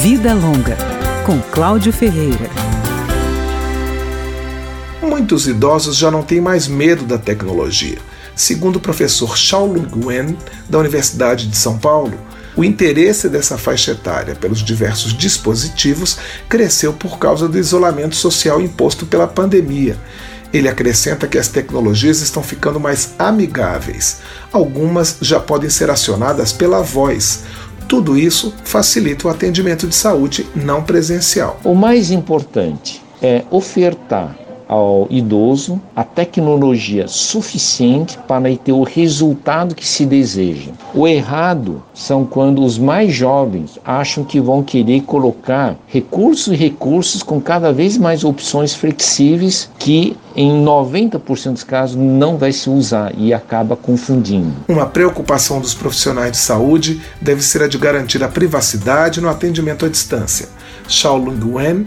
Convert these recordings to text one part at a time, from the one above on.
Vida Longa, com Cláudio Ferreira. Muitos idosos já não têm mais medo da tecnologia. Segundo o professor Shaolin Guen, da Universidade de São Paulo, o interesse dessa faixa etária pelos diversos dispositivos cresceu por causa do isolamento social imposto pela pandemia. Ele acrescenta que as tecnologias estão ficando mais amigáveis. Algumas já podem ser acionadas pela voz. Tudo isso facilita o atendimento de saúde não presencial. O mais importante é ofertar ao idoso a tecnologia suficiente para ter o resultado que se deseja. O errado são quando os mais jovens acham que vão querer colocar recursos e recursos com cada vez mais opções flexíveis que em 90% dos casos não vai se usar e acaba confundindo. Uma preocupação dos profissionais de saúde deve ser a de garantir a privacidade no atendimento à distância. Shaolin Wen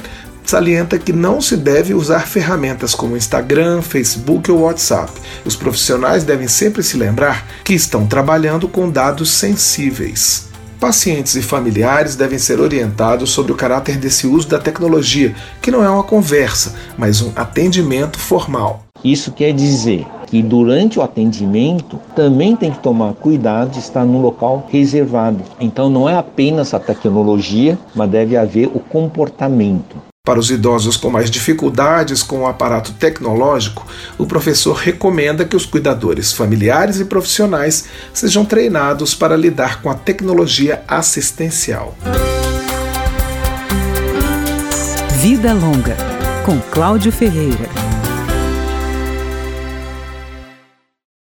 salienta que não se deve usar ferramentas como Instagram, Facebook ou WhatsApp. Os profissionais devem sempre se lembrar que estão trabalhando com dados sensíveis. Pacientes e familiares devem ser orientados sobre o caráter desse uso da tecnologia, que não é uma conversa, mas um atendimento formal. Isso quer dizer que durante o atendimento também tem que tomar cuidado de estar num local reservado. Então não é apenas a tecnologia, mas deve haver o comportamento. Para os idosos com mais dificuldades com o aparato tecnológico, o professor recomenda que os cuidadores familiares e profissionais sejam treinados para lidar com a tecnologia assistencial. Vida Longa, com Cláudio Ferreira.